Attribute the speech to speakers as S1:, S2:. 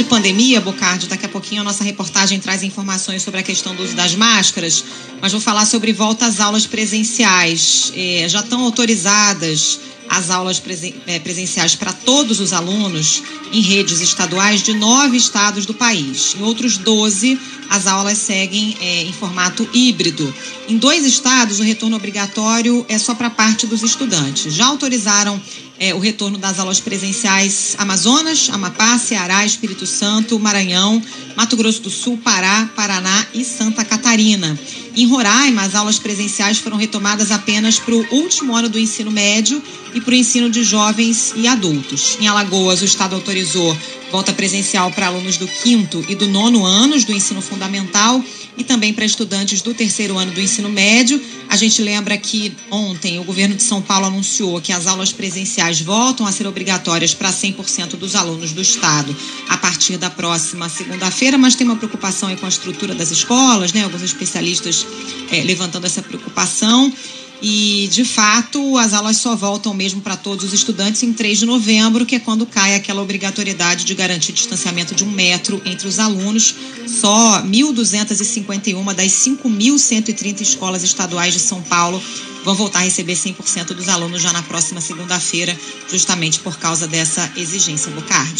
S1: de pandemia, Bocardi, daqui a pouquinho a nossa reportagem traz informações sobre a questão do uso das máscaras, mas vou falar sobre volta às aulas presenciais. É, já estão autorizadas as aulas presen é, presenciais para todos os alunos em redes estaduais de nove estados do país. Em outros 12, as aulas seguem é, em formato híbrido. Em dois estados, o retorno obrigatório é só para parte dos estudantes. Já autorizaram é, o retorno das aulas presenciais Amazonas, Amapá, Ceará, Espírito Santo, Maranhão, Mato Grosso do Sul, Pará, Paraná e Santa Catarina. Em Roraima, as aulas presenciais foram retomadas apenas para o último ano do ensino médio e para o ensino de jovens e adultos. Em Alagoas, o Estado autorizou volta presencial para alunos do quinto e do nono anos do ensino fundamental e também para estudantes do terceiro ano do ensino médio. A gente lembra que ontem o governo de São Paulo anunciou que as aulas presenciais voltam a ser obrigatórias para 100% dos alunos do estado a partir da próxima segunda-feira, mas tem uma preocupação com a estrutura das escolas, né? Alguns especialistas é, levantando essa preocupação. E, de fato, as aulas só voltam mesmo para todos os estudantes em 3 de novembro, que é quando cai aquela obrigatoriedade de garantir distanciamento de um metro entre os alunos. Só 1.251 das 5.130 escolas estaduais de São Paulo vão voltar a receber 100% dos alunos já na próxima segunda-feira, justamente por causa dessa exigência, Bocardi.